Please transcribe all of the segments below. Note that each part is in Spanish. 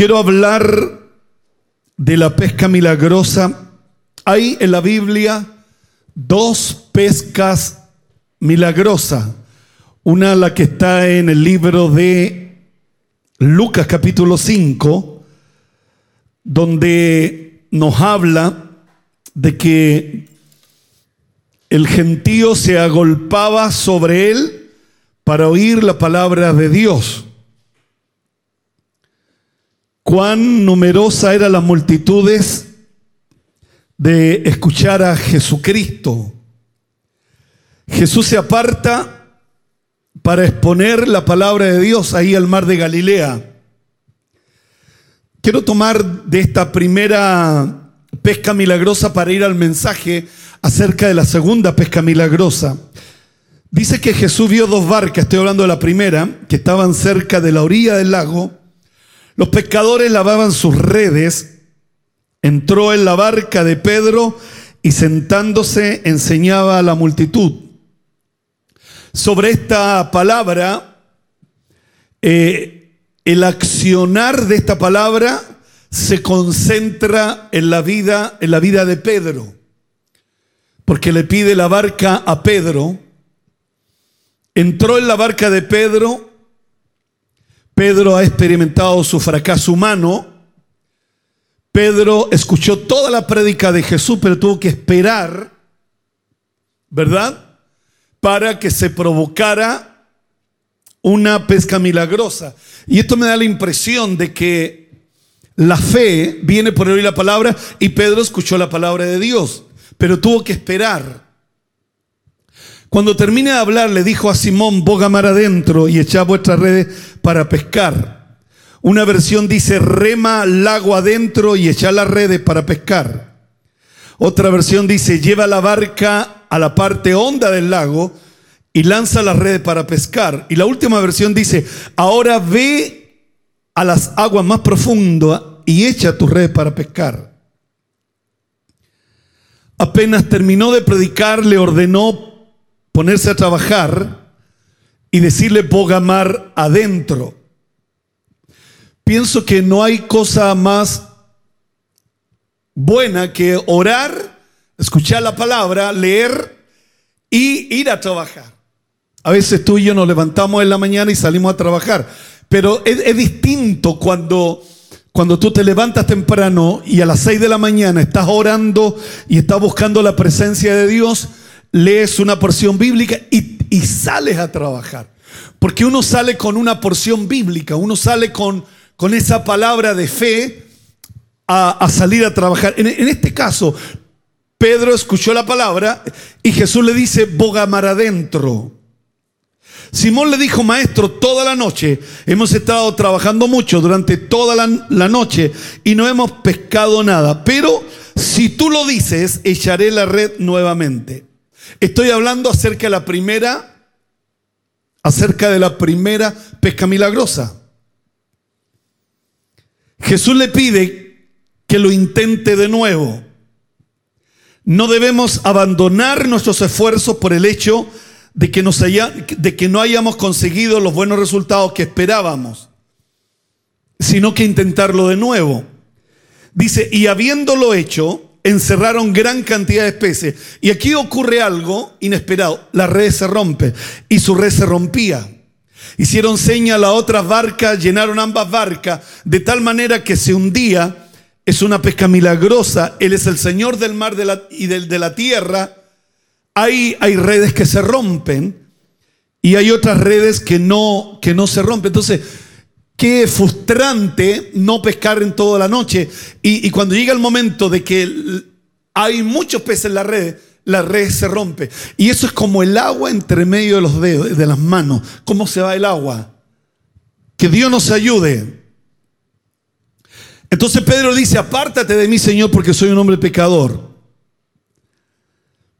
quiero hablar de la pesca milagrosa. Hay en la Biblia dos pescas milagrosas. Una la que está en el libro de Lucas capítulo 5, donde nos habla de que el gentío se agolpaba sobre él para oír la palabra de Dios. Cuán numerosa eran las multitudes de escuchar a Jesucristo. Jesús se aparta para exponer la palabra de Dios ahí al mar de Galilea. Quiero tomar de esta primera pesca milagrosa para ir al mensaje acerca de la segunda pesca milagrosa. Dice que Jesús vio dos barcas, estoy hablando de la primera, que estaban cerca de la orilla del lago. Los pescadores lavaban sus redes. Entró en la barca de Pedro y sentándose enseñaba a la multitud. Sobre esta palabra, eh, el accionar de esta palabra se concentra en la vida, en la vida de Pedro, porque le pide la barca a Pedro. Entró en la barca de Pedro. Pedro ha experimentado su fracaso humano. Pedro escuchó toda la prédica de Jesús, pero tuvo que esperar, ¿verdad? Para que se provocara una pesca milagrosa. Y esto me da la impresión de que la fe viene por oír la palabra y Pedro escuchó la palabra de Dios, pero tuvo que esperar. Cuando termine de hablar, le dijo a Simón, boga mar adentro y echa vuestras redes para pescar. Una versión dice, rema lago adentro y echa las redes para pescar. Otra versión dice, lleva la barca a la parte honda del lago y lanza las redes para pescar. Y la última versión dice, ahora ve a las aguas más profundas y echa tu red para pescar. Apenas terminó de predicar, le ordenó ponerse a trabajar y decirle mar adentro. Pienso que no hay cosa más buena que orar, escuchar la palabra, leer y ir a trabajar. A veces tú y yo nos levantamos en la mañana y salimos a trabajar, pero es, es distinto cuando cuando tú te levantas temprano y a las 6 de la mañana estás orando y estás buscando la presencia de Dios, lees una porción bíblica y, sales a trabajar. Porque uno sale con una porción bíblica, uno sale con, con esa palabra de fe a, salir a trabajar. En, este caso, Pedro escuchó la palabra y Jesús le dice, boga mar adentro. Simón le dijo, maestro, toda la noche hemos estado trabajando mucho durante toda la, noche y no hemos pescado nada. Pero si tú lo dices, echaré la red nuevamente. Estoy hablando acerca de la primera, acerca de la primera pesca milagrosa. Jesús le pide que lo intente de nuevo. No debemos abandonar nuestros esfuerzos por el hecho de que, haya, de que no hayamos conseguido los buenos resultados que esperábamos, sino que intentarlo de nuevo. Dice, y habiéndolo hecho, encerraron gran cantidad de especies. Y aquí ocurre algo inesperado. La red se rompe y su red se rompía. Hicieron seña a las otras barcas, llenaron ambas barcas, de tal manera que se hundía. Es una pesca milagrosa. Él es el Señor del mar y de la tierra hay, redes que se rompen y hay otras redes que no, que no se rompen. Entonces, qué frustrante no pescar en toda la noche. Y, cuando llega el momento de que hay muchos peces en la red, la red se rompe. Y eso es como el agua entre medio de los dedos, de las manos. ¿Cómo se va el agua? Que Dios nos ayude. Entonces Pedro dice, apártate de mí, Señor, porque soy un hombre pecador.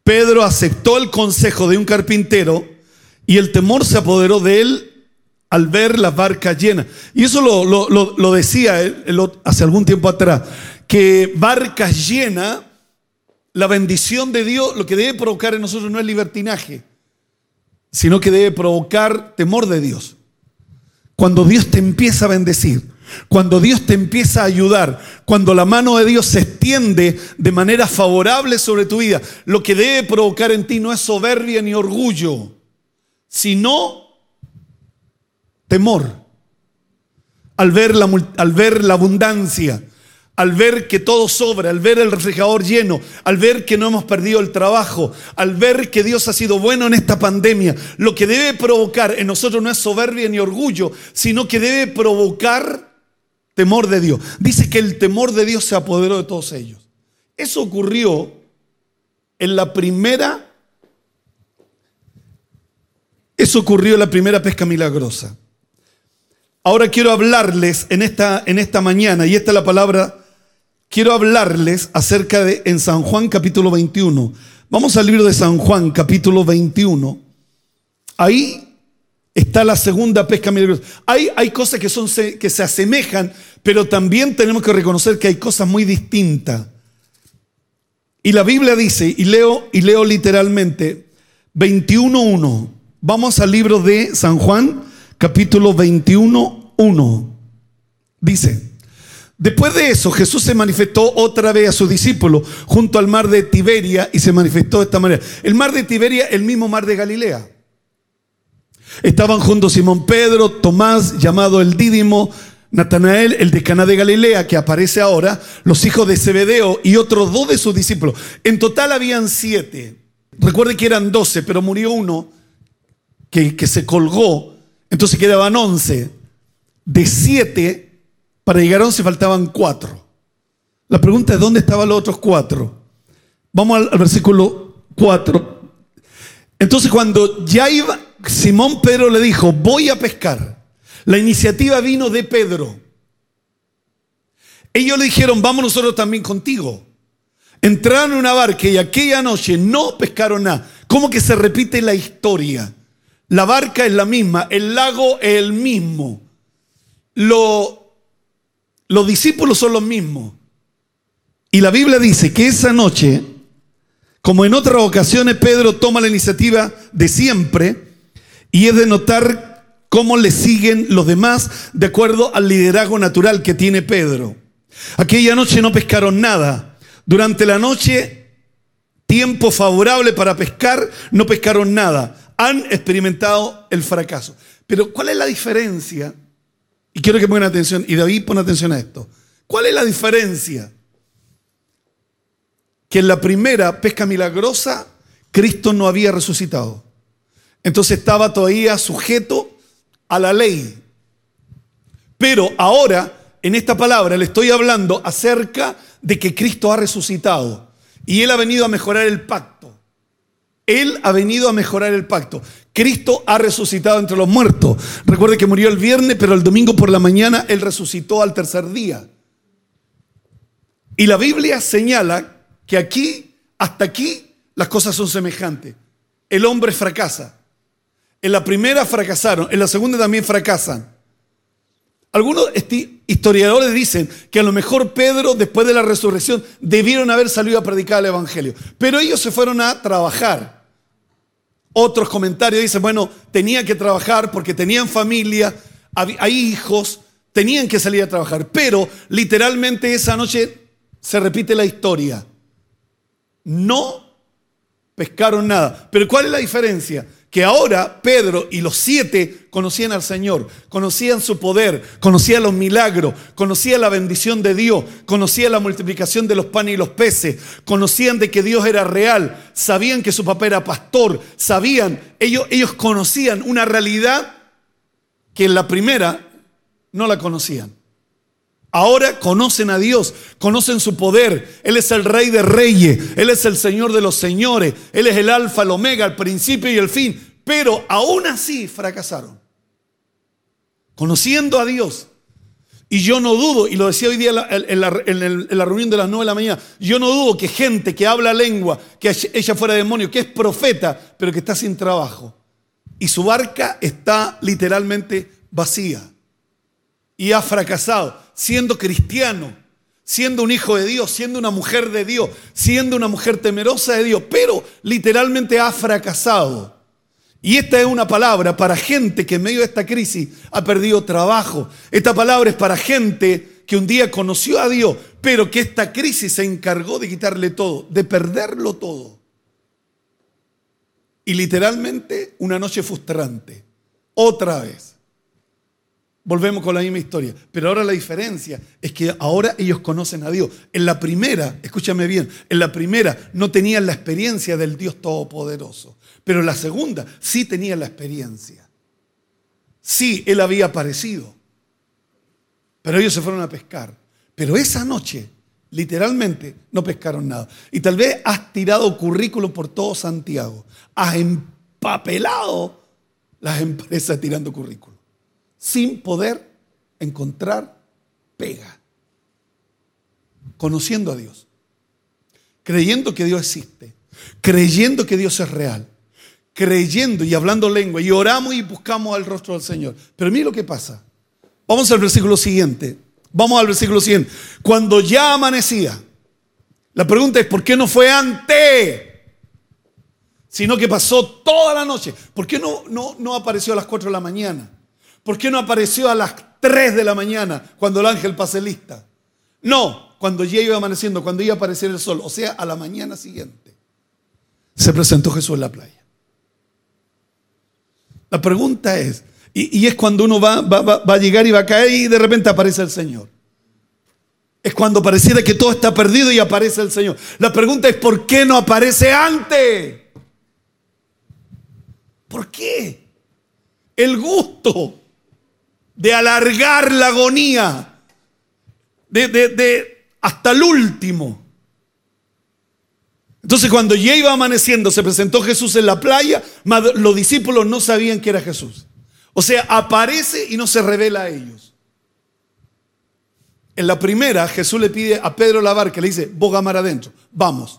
Pedro aceptó el consejo de un carpintero y el temor se apoderó de él al ver la barca llena. Y eso lo, decía él, hace algún tiempo atrás, que barcas llenas, la bendición de Dios, lo que debe provocar en nosotros no es libertinaje, sino que debe provocar temor de Dios. Cuando Dios te empieza a bendecir, Cuando Dios te empieza a ayudar, cuando la mano de Dios se extiende de manera favorable sobre tu vida, lo que debe provocar en ti no es soberbia ni orgullo, sino temor. Al ver la, al ver la abundancia, al ver que todo sobra, al ver el refrigerador lleno, al ver que no hemos perdido el trabajo, al ver que Dios ha sido bueno en esta pandemia, lo que debe provocar en nosotros no es soberbia ni orgullo, sino que debe provocar temor de Dios. Dice que el temor de Dios se apoderó de todos ellos. Eso ocurrió en la primera, eso ocurrió en la primera pesca milagrosa. Ahora quiero hablarles en esta, en esta mañana, y esta es la palabra quiero hablarles acerca de en San Juan capítulo 21. Vamos al libro de San Juan capítulo 21. Ahí está la segunda pesca milagrosa. Hay, hay cosas que, son, que se asemejan, pero también tenemos que reconocer que hay cosas muy distintas. Y la Biblia dice, y leo, y leo literalmente, 21.1. Vamos al libro de San Juan, capítulo 21.1. Dice, Después de eso, Jesús se manifestó otra vez a sus discípulos junto al mar de Tiberia y se manifestó de esta manera. El mar de Tiberia, el mismo mar de Galilea. Estaban juntos Simón Pedro, Tomás, llamado el Dídimo, Natanael, el de Caná de Galilea, que aparece ahora, los hijos de Zebedeo y otros dos de sus discípulos. En total habían siete. Recuerde que eran doce, pero murió uno que, que se colgó. Entonces quedaban once. De siete para llegar a 11 faltaban cuatro. La pregunta es, ¿dónde estaban los otros cuatro? Vamos al, versículo 4. Entonces cuando ya iba, Simón Pedro le dijo, voy a pescar. La iniciativa vino de Pedro. Ellos le dijeron, vamos nosotros también contigo. Entraron en una barca y aquella noche no pescaron nada. ¿Cómo que se repite la historia? La barca es la misma, el lago es el mismo. Lo los discípulos son los mismos. Y la Biblia dice que esa noche, como en otras ocasiones, Pedro toma la iniciativa de siempre y es de notar cómo le siguen los demás de acuerdo al liderazgo natural que tiene Pedro. Aquella noche no pescaron nada. Durante la noche, tiempo favorable para pescar, no pescaron nada. Han experimentado el fracaso. Pero ¿cuál es la diferencia y quiero que pongan atención, y David pone atención a esto. ¿Cuál es la diferencia? Que en la primera pesca milagrosa, Cristo no había resucitado. Entonces estaba todavía sujeto a la ley. Pero ahora, en esta palabra, le estoy hablando acerca de que Cristo ha resucitado. Y Él ha venido a mejorar el pacto. Él ha venido a mejorar el pacto. Cristo ha resucitado entre los muertos. Recuerde que murió el viernes, pero el domingo por la mañana Él resucitó al tercer día. Y la Biblia señala que aquí, hasta aquí, las cosas son semejantes. El hombre fracasa. En la primera fracasaron, en la segunda también fracasan. Algunos historiadores dicen que a lo mejor Pedro, después de la resurrección, debieron haber salido a predicar el Evangelio. Pero ellos se fueron a trabajar. Otros comentarios dicen, bueno, tenía que trabajar porque tenían familia, hay hijos, tenían que salir a trabajar. Pero literalmente esa noche se repite la historia. No pescaron nada. Pero ¿cuál es la diferencia? Que ahora Pedro y los siete conocían al Señor, conocían su poder, conocían los milagros, conocían la bendición de Dios, conocían la multiplicación de los panes y los peces, conocían de que Dios era real, sabían que su papá era pastor, sabían, ellos, ellos conocían una realidad que en la primera no la conocían. Ahora conocen a Dios, conocen su poder. Él es el rey de reyes, Él es el Señor de los señores, Él es el alfa, el omega, el principio y el fin. Pero aún así fracasaron. Conociendo a Dios. Y yo no dudo, y lo decía hoy día en la, reunión de las 9 de la mañana, yo no dudo que gente que habla lengua, que ella fuera demonio, que es profeta, pero que está sin trabajo. Y su barca está literalmente vacía. Y ha fracasado siendo cristiano, siendo un hijo de Dios, siendo una mujer de Dios, siendo una mujer temerosa de Dios, pero literalmente ha fracasado. Y esta es una palabra para gente que en medio de esta crisis ha perdido trabajo. Esta palabra es para gente que un día conoció a Dios, pero que esta crisis se encargó de quitarle todo, de perderlo todo. Y literalmente una noche frustrante. Otra vez. Volvemos con la misma historia. Pero ahora la diferencia es que ahora ellos conocen a Dios. En la primera, escúchame bien, en la primera no tenían la experiencia del Dios Todopoderoso. Pero en la segunda sí tenían la experiencia. Sí, Él había aparecido. Pero ellos se fueron a pescar. Pero esa noche, literalmente, no pescaron nada. Y tal vez has tirado currículum por todo Santiago. Has empapelado las empresas tirando currículum sin poder encontrar pega. Conociendo a Dios, creyendo que Dios existe, creyendo que Dios es real, creyendo y hablando lengua, y oramos y buscamos al rostro del Señor. Pero mira lo que pasa. Vamos al versículo siguiente. Vamos al versículo siguiente. Cuando ya amanecía, la pregunta es, ¿por qué no fue antes? Sino que pasó toda la noche. ¿Por qué no, no, no apareció a las 4 de la mañana? ¿Por qué no apareció a las 3 de la mañana cuando el ángel pase lista? No, cuando ya iba amaneciendo, cuando iba a aparecer el sol, o sea, a la mañana siguiente. Se presentó Jesús en la playa. La pregunta es, y, es cuando uno va, va, a llegar y va a caer y de repente aparece el Señor. Es cuando pareciera que todo está perdido y aparece el Señor. La pregunta es, ¿por qué no aparece antes? ¿Por qué? El gusto de alargar la agonía, de, hasta el último. Entonces cuando ya iba amaneciendo, se presentó Jesús en la playa, los discípulos no sabían que era Jesús. O sea, aparece y no se revela a ellos. En la primera, Jesús le pide a Pedro la barca, le dice, boga mar adentro, vamos.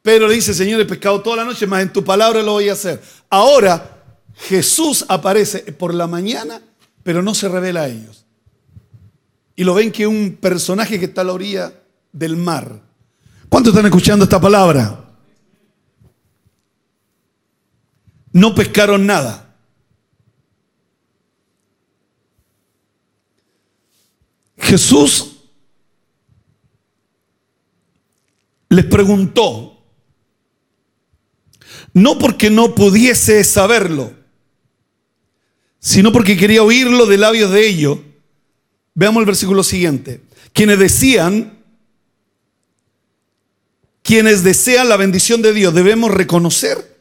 Pedro le dice, Señor, he pescado toda la noche, más en tu palabra lo voy a hacer. Ahora, Jesús aparece por la mañana pero no se revela a ellos. Y lo ven que un personaje que está a la orilla del mar. ¿Cuántos están escuchando esta palabra? No pescaron nada. Jesús les preguntó, no porque no pudiese saberlo, sino porque quería oírlo de labios de ellos. Veamos el versículo siguiente. Quienes decían, quienes desean la bendición de Dios, debemos reconocer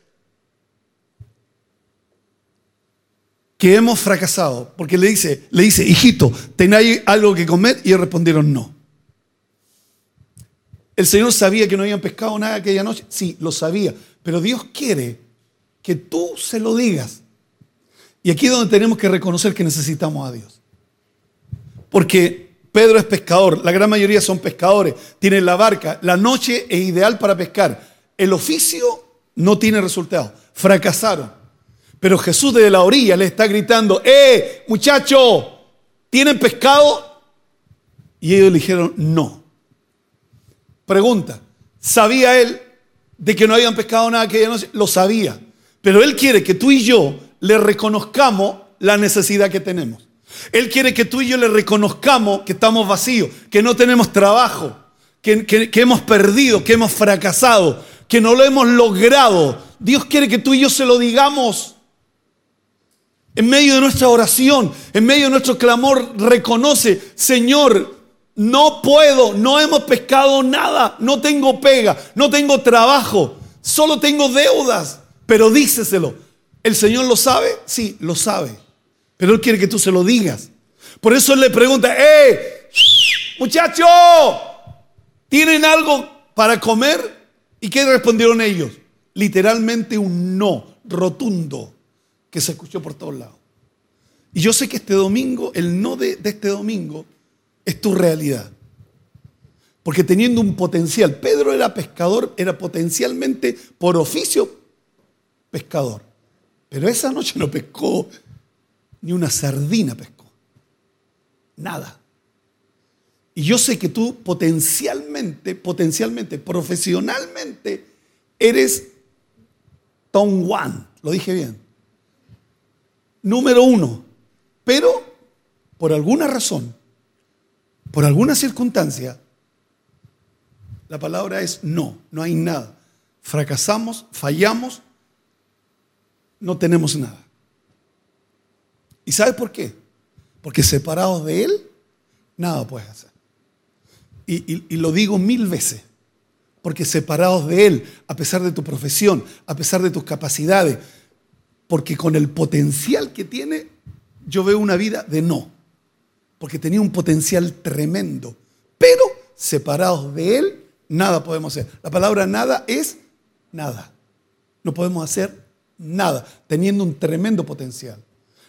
que hemos fracasado. Porque le dice, le dice, hijito, ¿tenéis algo que comer? Y ellos respondieron no. El Señor sabía que no habían pescado nada aquella noche. Sí, lo sabía. Pero Dios quiere que tú se lo digas. Y aquí es donde tenemos que reconocer que necesitamos a Dios. Porque Pedro es pescador, la gran mayoría son pescadores, tienen la barca, la noche es ideal para pescar. El oficio no tiene resultado, fracasaron. Pero Jesús desde la orilla le está gritando, ¡eh, muchacho! ¿Tienen pescado? Y ellos le dijeron, no. Pregunta, ¿sabía él de que no habían pescado nada aquella noche? Lo sabía. Pero él quiere que tú y yo le reconozcamos la necesidad que tenemos. Él quiere que tú y yo le reconozcamos que estamos vacíos, que no tenemos trabajo, que, hemos perdido, que hemos fracasado, que no lo hemos logrado. Dios quiere que tú y yo se lo digamos. En medio de nuestra oración, en medio de nuestro clamor, reconoce, Señor, no puedo, no hemos pescado nada, no tengo pega, no tengo trabajo, solo tengo deudas, pero díceselo. ¿El Señor lo sabe? Sí, lo sabe. Pero Él quiere que tú se lo digas. Por eso Él le pregunta, ¡eh! Muchachos, ¿tienen algo para comer? ¿Y qué respondieron ellos? Literalmente un no rotundo que se escuchó por todos lados. Y yo sé que este domingo, el no de, de este domingo, es tu realidad. Porque teniendo un potencial, Pedro era pescador, era potencialmente por oficio pescador. Pero esa noche no pescó, ni una sardina pescó. Nada. Y yo sé que tú potencialmente, potencialmente, profesionalmente, eres Tom One, Lo dije bien. Número uno. Pero, por alguna razón, por alguna circunstancia, la palabra es no, no hay nada. Fracasamos, fallamos, no tenemos nada. ¿Y sabes por qué? Porque separados de Él, nada puedes hacer. Y, y, lo digo mil veces, porque separados de Él, a pesar de tu profesión, a pesar de tus capacidades, porque con el potencial que tiene, yo veo una vida de no porque tenía un potencial tremendo. Pero separados de Él, nada podemos hacer. La palabra nada es nada. No podemos hacer nada, teniendo un tremendo potencial.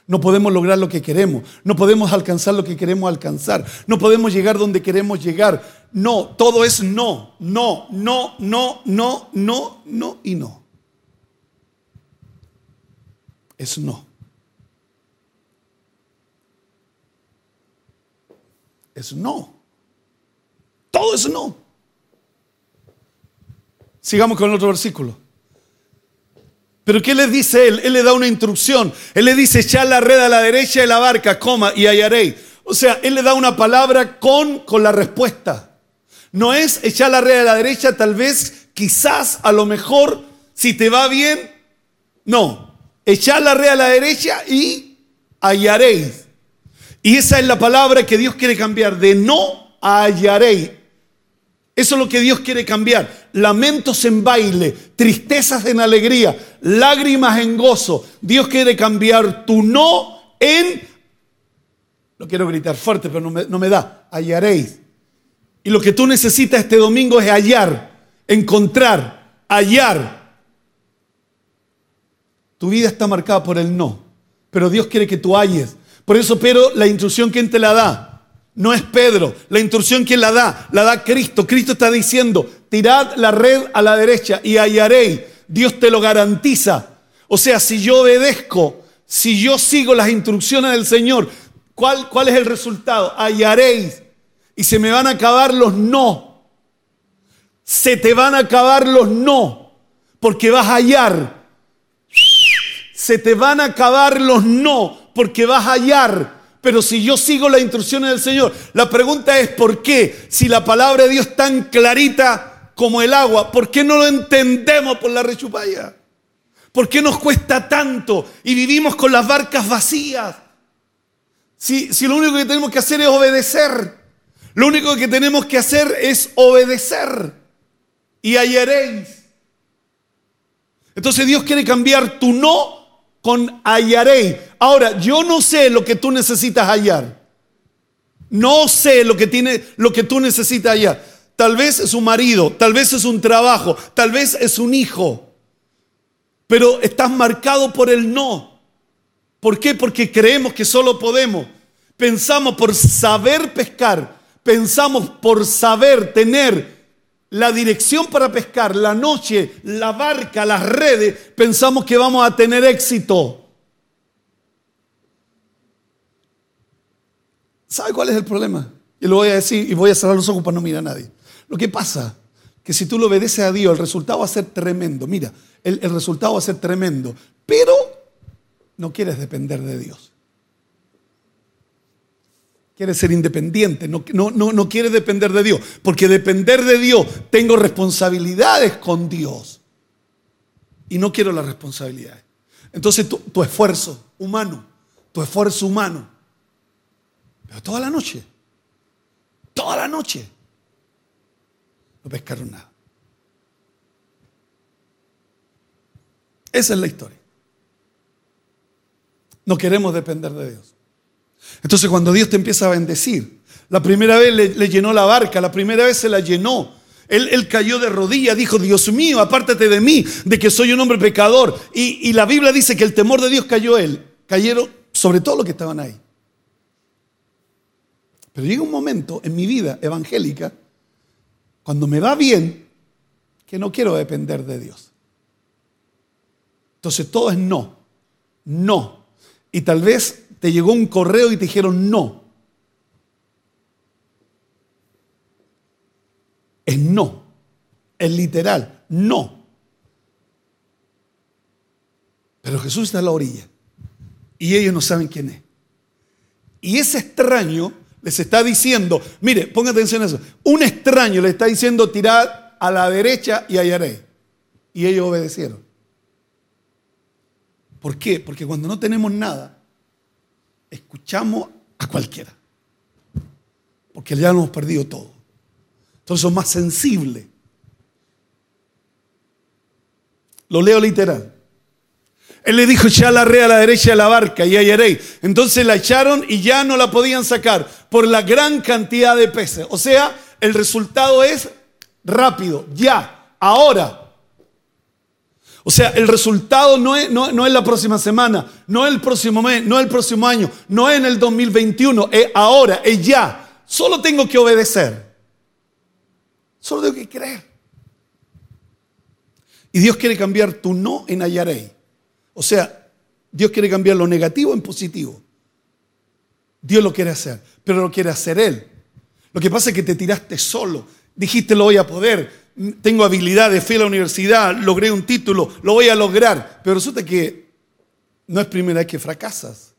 No podemos lograr lo que queremos, no podemos alcanzar lo que queremos alcanzar, no podemos llegar donde queremos llegar. No, todo es no, no, no, no, no, no, no y no. Es no. es no. Todo es no. Sigamos con el otro versículo. Pero ¿qué le dice él? Él le da una instrucción. Él le dice, echar la red a la derecha de la barca, coma, y hallaréis. O sea, él le da una palabra con, con la respuesta. No es echar la red a la derecha, tal vez, quizás, a lo mejor, si te va bien. No, echar la red a la derecha y hallaréis. Y esa es la palabra que Dios quiere cambiar, de no hallaré. Eso es lo que Dios quiere cambiar. Lamentos en baile, tristezas en alegría, lágrimas en gozo. Dios quiere cambiar tu no en... No quiero gritar fuerte, pero no me, no me da. Hallaréis. Y lo que tú necesitas este domingo es hallar, encontrar, hallar. Tu vida está marcada por el no, pero Dios quiere que tú halles por eso, pero la instrucción, ¿quién te la da? No es Pedro. La instrucción, ¿quién la da? La da Cristo. Cristo está diciendo, tirad la red a la derecha y hallaréis. Dios te lo garantiza. O sea, si yo obedezco, si yo sigo las instrucciones del Señor, ¿cuál, cuál es el resultado? Hallaréis. Y se me van a acabar los no. Se te van a acabar los no. Porque vas a hallar. Se te van a acabar los no porque vas a hallar. Pero si yo sigo las instrucciones del Señor, la pregunta es ¿por qué? Si la palabra de Dios es tan clarita como el agua, ¿por qué no lo entendemos por la rechupalla? ¿Por qué nos cuesta tanto y vivimos con las barcas vacías? Si, si lo único que tenemos que hacer es obedecer, lo único que tenemos que hacer es obedecer y hallaréis. Entonces Dios quiere cambiar tu no con hallaré. Ahora, yo no sé lo que tú necesitas hallar. No sé lo que, tiene, lo que tú necesitas hallar. Tal vez es un marido, tal vez es un trabajo, tal vez es un hijo. Pero estás marcado por el no. ¿Por qué? Porque creemos que solo podemos. Pensamos por saber pescar, pensamos por saber tener la dirección para pescar, la noche, la barca, las redes, pensamos que vamos a tener éxito. ¿Sabe cuál es el problema? Y lo voy a decir y voy a cerrar los ojos para no mirar a nadie. Lo que pasa que si tú lo obedeces a Dios, el resultado va a ser tremendo. Mira, el, el resultado va a ser tremendo. Pero no quieres depender de Dios. Quiere ser independiente, no, no, no, quiere depender de Dios. Porque depender de Dios, tengo responsabilidades con Dios. Y no quiero las responsabilidades. Entonces tu, tu esfuerzo humano, tu esfuerzo humano. Pero toda la noche, toda la noche, no pescaron nada. Esa es la historia. No queremos depender de Dios. Entonces cuando Dios te empieza a bendecir, la primera vez le, llenó la barca, la primera vez se la llenó. Él, cayó de rodillas, dijo, Dios mío, apártate de mí, de que soy un hombre pecador. Y, la Biblia dice que el temor de Dios cayó él, cayeron sobre todo los que estaban ahí. Pero llega un momento en mi vida evangélica, cuando me va bien, que no quiero depender de Dios. Entonces todo es no, no. Y tal vez te llegó un correo y te dijeron no. Es no. Es literal, no. Pero Jesús está a la orilla y ellos no saben quién es. Y ese extraño les está diciendo, mire, ponga atención a eso, un extraño le está diciendo tirad a la derecha y hallaré. Y ellos obedecieron. ¿Por qué? Porque cuando no tenemos nada, escuchamos a cualquiera. Porque ya lo hemos perdido todo. Entonces son más sensibles. Lo leo literal. Él le dijo, ya la re a la derecha de la barca y hallaréis. Entonces la echaron y ya no la podían sacar por la gran cantidad de peces. O sea, el resultado es rápido, ya, ahora. O sea, el resultado no es, no, es la próxima semana, no es el próximo mes, no es el próximo año, no es en el 2021, es ahora, es ya. Solo tengo que obedecer. Solo tengo que creer. Y Dios quiere cambiar tu no en hallaré. O sea, Dios quiere cambiar lo negativo en positivo. Dios lo quiere hacer, pero lo quiere hacer Él. Lo que pasa es que te tiraste solo. Dijiste lo voy a poder. Tengo habilidades, fui a la universidad, logré un título, lo voy a lograr. Pero resulta que no es primera vez que fracasas.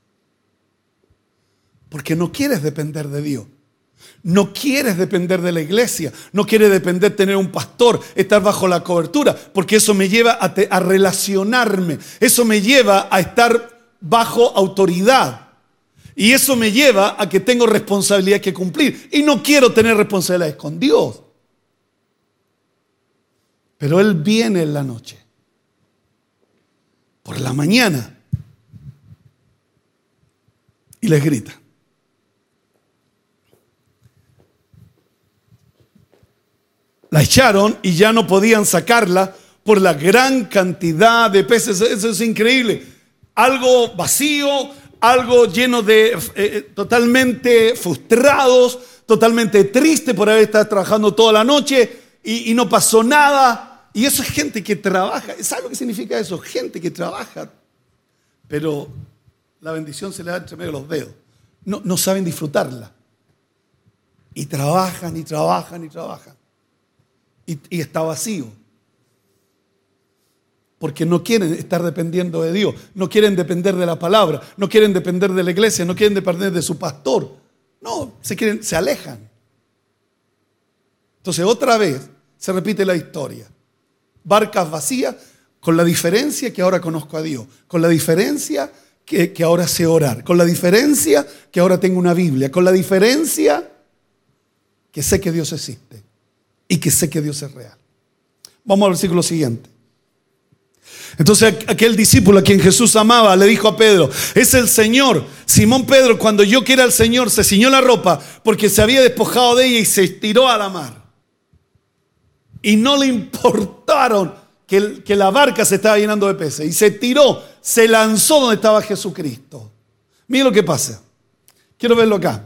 Porque no quieres depender de Dios. No quieres depender de la iglesia, no quieres depender de tener un pastor, estar bajo la cobertura, porque eso me lleva a, a, relacionarme, eso me lleva a estar bajo autoridad. Y eso me lleva a que tengo responsabilidades que cumplir. Y no quiero tener responsabilidades con Dios. Pero Él viene en la noche, por la mañana, y les grita. La echaron y ya no podían sacarla por la gran cantidad de peces. Eso es increíble. Algo vacío, algo lleno de eh, eh, totalmente frustrados, totalmente triste por haber estado trabajando toda la noche y, y no pasó nada. Y eso es gente que trabaja. ¿Sabes lo que significa eso? Gente que trabaja, pero la bendición se le da entre medio de los dedos. No, no saben disfrutarla. Y trabajan y trabajan y trabajan y, está vacío. Porque no quieren estar dependiendo de Dios, no quieren depender de la palabra, no quieren depender de la iglesia, no quieren depender de su pastor. No, se, quieren, se alejan. Entonces otra vez se repite la historia. Barcas vacías con la diferencia que ahora conozco a Dios, con la diferencia que, que ahora sé orar, con la diferencia que ahora tengo una Biblia, con la diferencia que sé que Dios existe y que sé que Dios es real. Vamos al versículo siguiente. Entonces aquel discípulo a quien Jesús amaba le dijo a Pedro, es el Señor. Simón Pedro, cuando yo quiera al Señor, se ciñó la ropa porque se había despojado de ella y se tiró a la mar. Y no le importaron que, que la barca se estaba llenando de peces. Y se tiró, se lanzó donde estaba Jesucristo. Mira lo que pasa. Quiero verlo acá.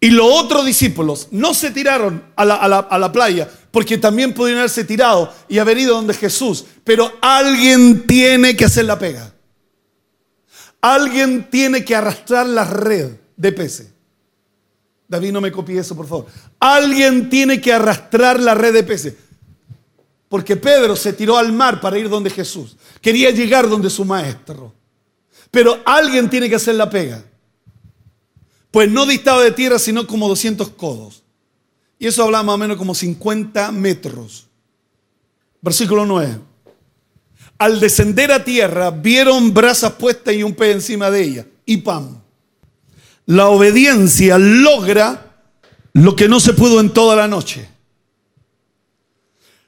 Y los otros discípulos no se tiraron a la, playa porque también pudieron haberse tirado y haber ido donde Jesús. Pero alguien tiene que hacer la pega. Alguien tiene que arrastrar la red de peces. David, no me copie eso, por favor. Alguien tiene que arrastrar la red de peces. Porque Pedro se tiró al mar para ir donde Jesús. Quería llegar donde su maestro. Pero alguien tiene que hacer la pega pues no distaba de tierra, sino como 200 codos. Y eso habla más o menos como 50 metros. Versículo 9. Al descender a tierra, vieron brasas puestas y un pez encima de ella, y pan. La obediencia logra lo que no se pudo en toda la noche.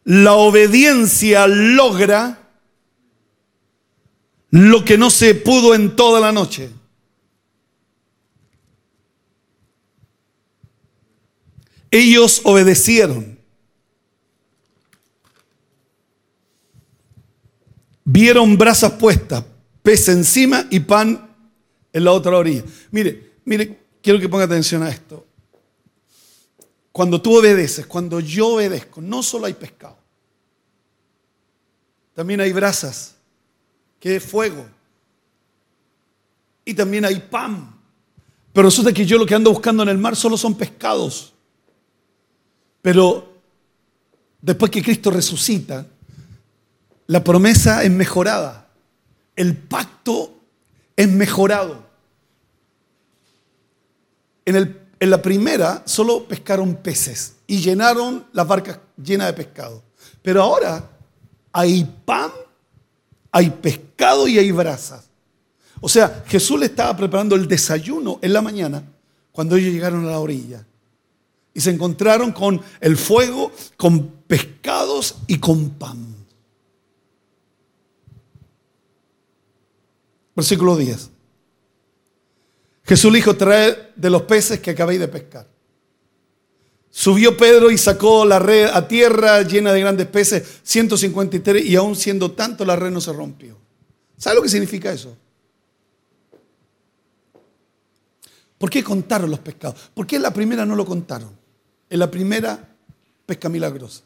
La obediencia logra lo que no se pudo en toda la noche. Ellos obedecieron. Vieron brasas puestas, pez encima y pan en la otra orilla. Mire, mire, quiero que ponga atención a esto. Cuando tú obedeces, cuando yo obedezco, no solo hay pescado, también hay brasas, que es fuego, y también hay pan. Pero resulta que yo lo que ando buscando en el mar solo son pescados. Pero después que Cristo resucita, la promesa es mejorada. el pacto es mejorado. En, el- en la primera solo pescaron peces y llenaron las barcas llenas de pescado. Pero ahora hay pan, hay pescado y hay brasas. O sea, Jesús le estaba preparando el desayuno en la mañana cuando ellos llegaron a la orilla. Y se encontraron con el fuego, con pescados y con pan. Versículo 10. Jesús le dijo, trae de los peces que acabéis de pescar. Subió Pedro y sacó la red a tierra llena de grandes peces, 153, y aún siendo tanto la red no se rompió. ¿Sabe lo que significa eso? ¿Por qué contaron los pescados? ¿Por qué en la primera no lo contaron? En la primera, pesca milagrosa.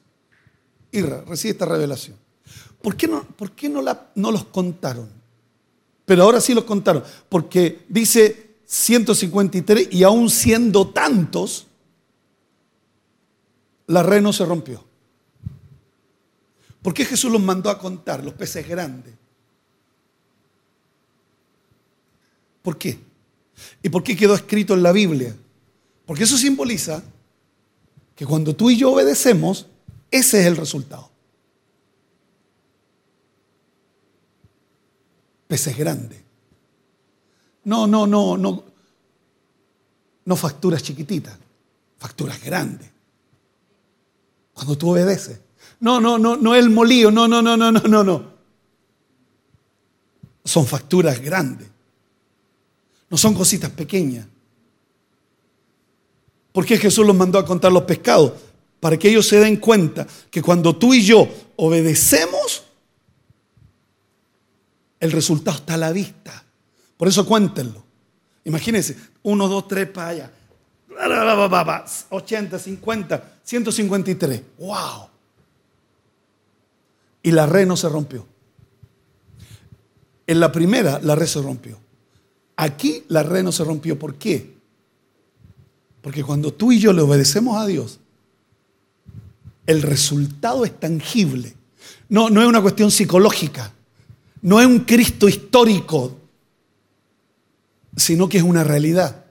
Irra, recibe esta revelación. ¿Por qué no, por qué no, la- no los contaron? Pero ahora sí los contaron. Porque dice 153 y aún siendo tantos, la red no se rompió. ¿Por qué Jesús los mandó a contar, los peces grandes? ¿Por qué? ¿Y por qué quedó escrito en la Biblia? Porque eso simboliza que cuando tú y yo obedecemos, ese es el resultado. Peces grandes. No, no, no, no. No facturas chiquititas, facturas grandes. Cuando tú obedeces. No, no, no, no el molío, no, no, no, no, no, no, no. Son facturas grandes. No son cositas pequeñas. ¿Por qué Jesús los mandó a contar los pescados? Para que ellos se den cuenta que cuando tú y yo obedecemos, el resultado está a la vista. Por eso cuéntenlo. Imagínense, uno, dos, tres para allá. 80, 50, 153. ¡Wow! Y la red no se rompió. En la primera, la red se rompió. Aquí la red no se rompió. ¿Por qué? Porque cuando tú y yo le obedecemos a Dios, el resultado es tangible. No, no es una cuestión psicológica. No es un Cristo histórico, sino que es una realidad.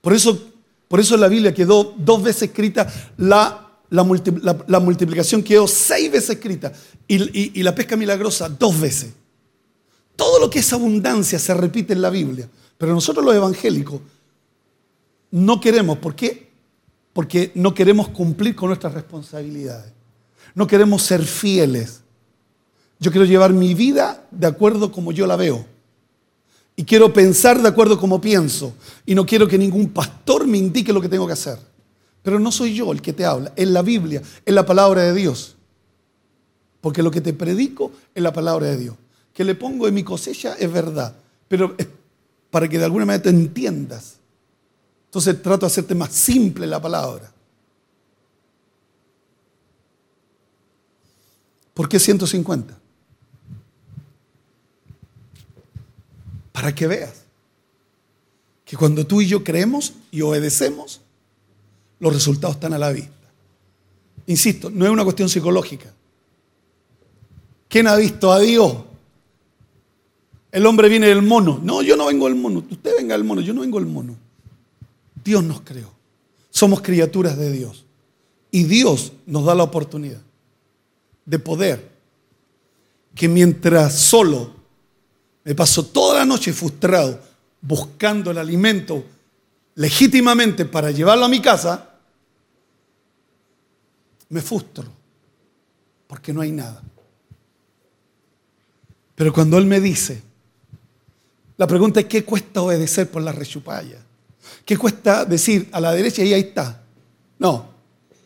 Por eso, por eso la Biblia quedó dos veces escrita la- la multiplicación, quedó seis veces escrita y, y- y la pesca milagrosa dos veces. Todo lo que es abundancia se repite en la Biblia, pero nosotros los evangélicos no queremos. ¿Por qué? Porque no queremos cumplir con nuestras responsabilidades. No queremos ser fieles. Yo quiero llevar mi vida de acuerdo como yo la veo. Y quiero pensar de acuerdo como pienso. Y no quiero que ningún pastor me indique lo que tengo que hacer. Pero no soy yo el que te habla. Es la Biblia, es la palabra de Dios. Porque lo que te predico es la palabra de Dios. Que le pongo en mi cosecha es verdad. Pero para que de alguna manera te entiendas. Entonces trato de hacerte más simple la palabra. ¿Por qué 150? Para que veas que cuando tú y yo creemos y obedecemos, los resultados están a la vista. Insisto, no es una cuestión psicológica. ¿Quién ha visto a Dios? El hombre viene del mono. No, yo no vengo del mono. Usted venga del mono. Yo no vengo del mono. Dios nos creó. Somos criaturas de Dios. Y Dios nos da la oportunidad de poder que mientras solo me paso toda la noche frustrado buscando el alimento legítimamente para llevarlo a mi casa, me frustro porque no hay nada. Pero cuando Él me dice, la pregunta es, ¿qué cuesta obedecer por la rechupalla? ¿Qué cuesta decir a la derecha y ahí está? No,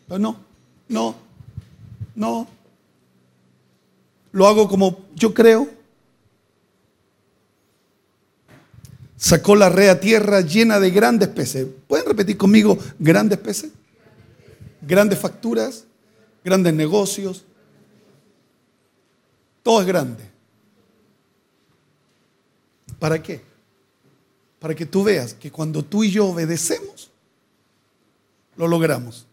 no, no, no. Lo hago como yo creo. Sacó la red a tierra llena de grandes peces. ¿Pueden repetir conmigo grandes peces? Grandes facturas, grandes negocios. Todo es grande. ¿Para qué? Para que tú veas que cuando tú y yo obedecemos, lo logramos.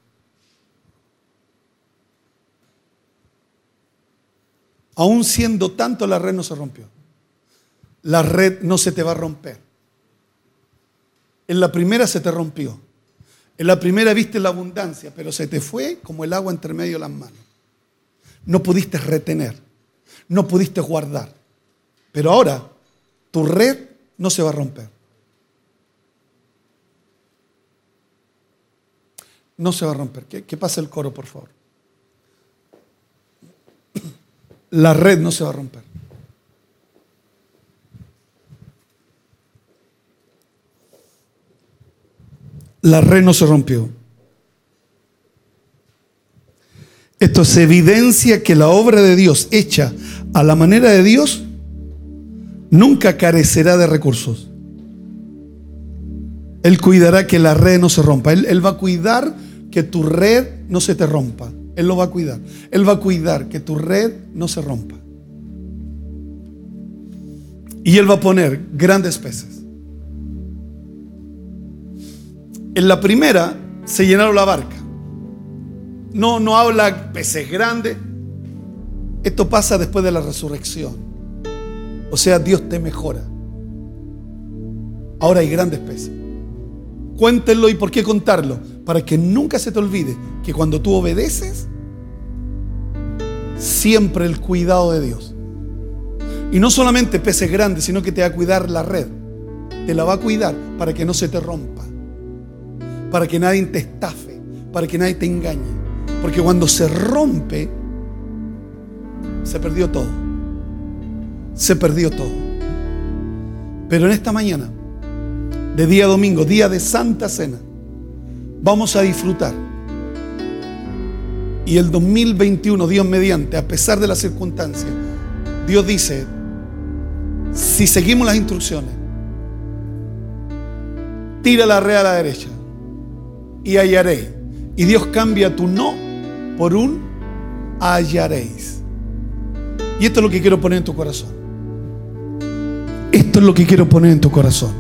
Aún siendo tanto, la red no se rompió. La red no se te va a romper. En la primera se te rompió. En la primera viste la abundancia, pero se te fue como el agua entre medio de las manos. No pudiste retener, no pudiste guardar. Pero ahora tu red no se va a romper. No se va a romper. ¿Qué, qué pasa el coro, por favor? La red no se va a romper. La red no se rompió. Esto se evidencia que la obra de Dios hecha a la manera de Dios nunca carecerá de recursos. Él cuidará que la red no se rompa. Él, él, va a cuidar que tu red no se te rompa. Él lo va a cuidar. Él va a cuidar que tu red no se rompa. Y Él va a poner grandes peces. En la primera se llenaron la barca. No, no habla peces grandes. Esto pasa después de la resurrección. O sea, Dios te mejora. Ahora hay grandes peces. Cuéntenlo y por qué contarlo. Para que nunca se te olvide que cuando tú obedeces, siempre el cuidado de Dios. Y no solamente peces grandes, sino que te va a cuidar la red. Te la va a cuidar para que no se te rompa. Para que nadie te estafe. Para que nadie te engañe. Porque cuando se rompe, se perdió todo. Se perdió todo. Pero en esta mañana, de día domingo, día de Santa Cena, vamos a disfrutar. Y el 2021, Dios mediante, a pesar de las circunstancias, Dios dice, si seguimos las instrucciones, tira la red a la derecha y hallaré. Y Dios cambia tu no por un hallaréis. Y esto es lo que quiero poner en tu corazón. Esto es lo que quiero poner en tu corazón.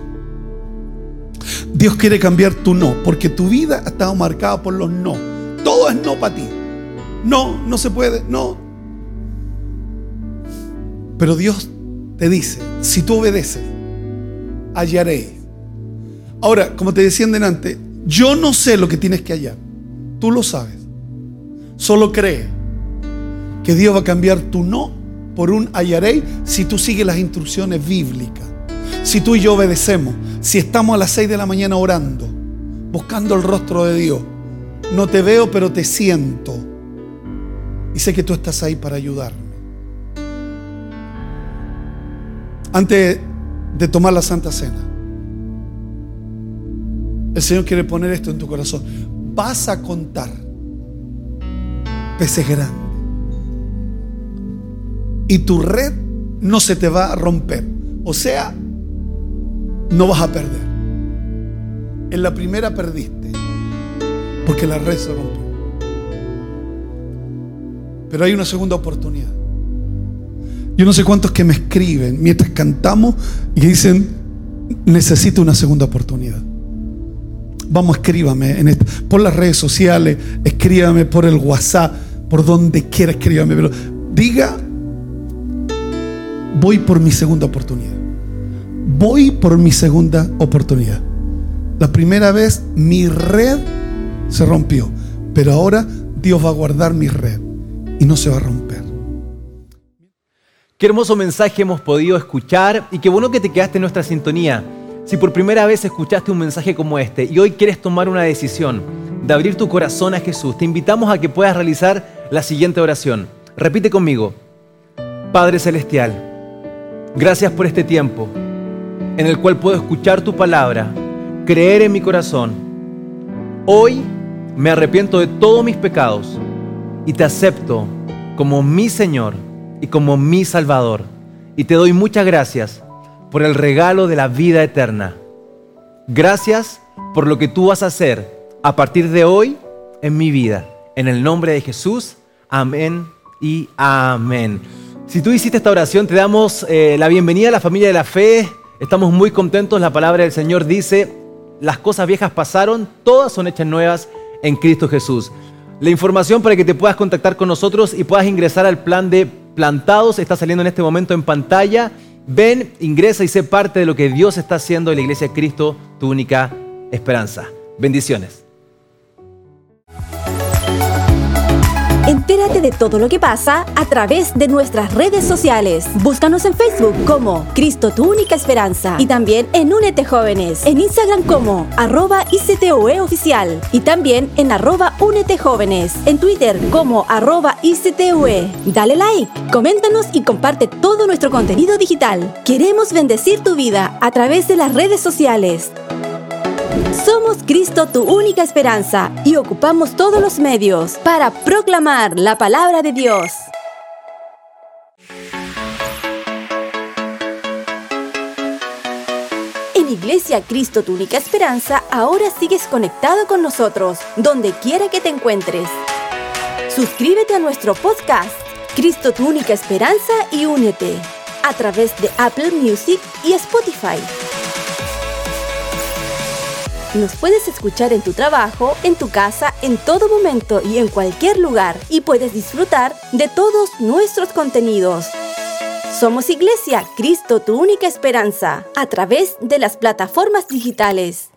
Dios quiere cambiar tu no, porque tu vida ha estado marcada por los no. Todo es no para ti. No, no se puede, no. Pero Dios te dice, si tú obedeces, hallaréis. Ahora, como te decía delante, yo no sé lo que tienes que hallar. Tú lo sabes. Solo cree que Dios va a cambiar tu no por un hallaré si tú sigues las instrucciones bíblicas. Si tú y yo obedecemos, si estamos a las 6 de la mañana orando, buscando el rostro de Dios. No te veo, pero te siento. Y sé que tú estás ahí para ayudarme. Antes de tomar la Santa Cena, el Señor quiere poner esto en tu corazón. Vas a contar peces grandes. Y tu red no se te va a romper. O sea, no vas a perder. En la primera perdiste. Porque la red se rompió. Pero hay una segunda oportunidad. Yo no sé cuántos que me escriben mientras cantamos y dicen, necesito una segunda oportunidad. Vamos, escríbame en por las redes sociales, escríbame por el WhatsApp por donde quiera escríbame, pero diga, voy por mi segunda oportunidad. Voy por mi segunda oportunidad. La primera vez mi red se rompió, pero ahora Dios va a guardar mi red y no se va a romper. Qué hermoso mensaje hemos podido escuchar y qué bueno que te quedaste en nuestra sintonía. Si por primera vez escuchaste un mensaje como este y hoy quieres tomar una decisión de abrir tu corazón a Jesús, te invitamos a que puedas realizar la siguiente oración. Repite conmigo. Padre Celestial, gracias por este tiempo en el cual puedo escuchar tu palabra, creer en mi corazón. Hoy me arrepiento de todos mis pecados y te acepto como mi Señor y como mi Salvador. Y te doy muchas gracias por el regalo de la vida eterna. Gracias por lo que tú vas a hacer a partir de hoy en mi vida. En el nombre de Jesús. Amén y amén. Si tú hiciste esta oración, te damos eh, la bienvenida a la familia de la fe. Estamos muy contentos. La palabra del Señor dice, las cosas viejas pasaron, todas son hechas nuevas en Cristo Jesús. La información para que te puedas contactar con nosotros y puedas ingresar al plan de plantados, está saliendo en este momento en pantalla. Ven, ingresa y sé parte de lo que Dios está haciendo en la iglesia de Cristo, tu única esperanza. Bendiciones. Entérate de todo lo que pasa a través de nuestras redes sociales. Búscanos en Facebook como Cristo tu única esperanza y también en Únete Jóvenes, en Instagram como arroba ICTOE oficial y también en arroba Únete Jóvenes, en Twitter como arroba ICTOE. Dale like, coméntanos y comparte todo nuestro contenido digital. Queremos bendecir tu vida a través de las redes sociales. Somos Cristo tu única esperanza y ocupamos todos los medios para proclamar la palabra de Dios. En Iglesia Cristo tu única esperanza, ahora sigues conectado con nosotros, donde quiera que te encuentres. Suscríbete a nuestro podcast, Cristo tu única esperanza y únete, a través de Apple Music y Spotify. Nos puedes escuchar en tu trabajo, en tu casa, en todo momento y en cualquier lugar y puedes disfrutar de todos nuestros contenidos. Somos Iglesia, Cristo, tu única esperanza, a través de las plataformas digitales.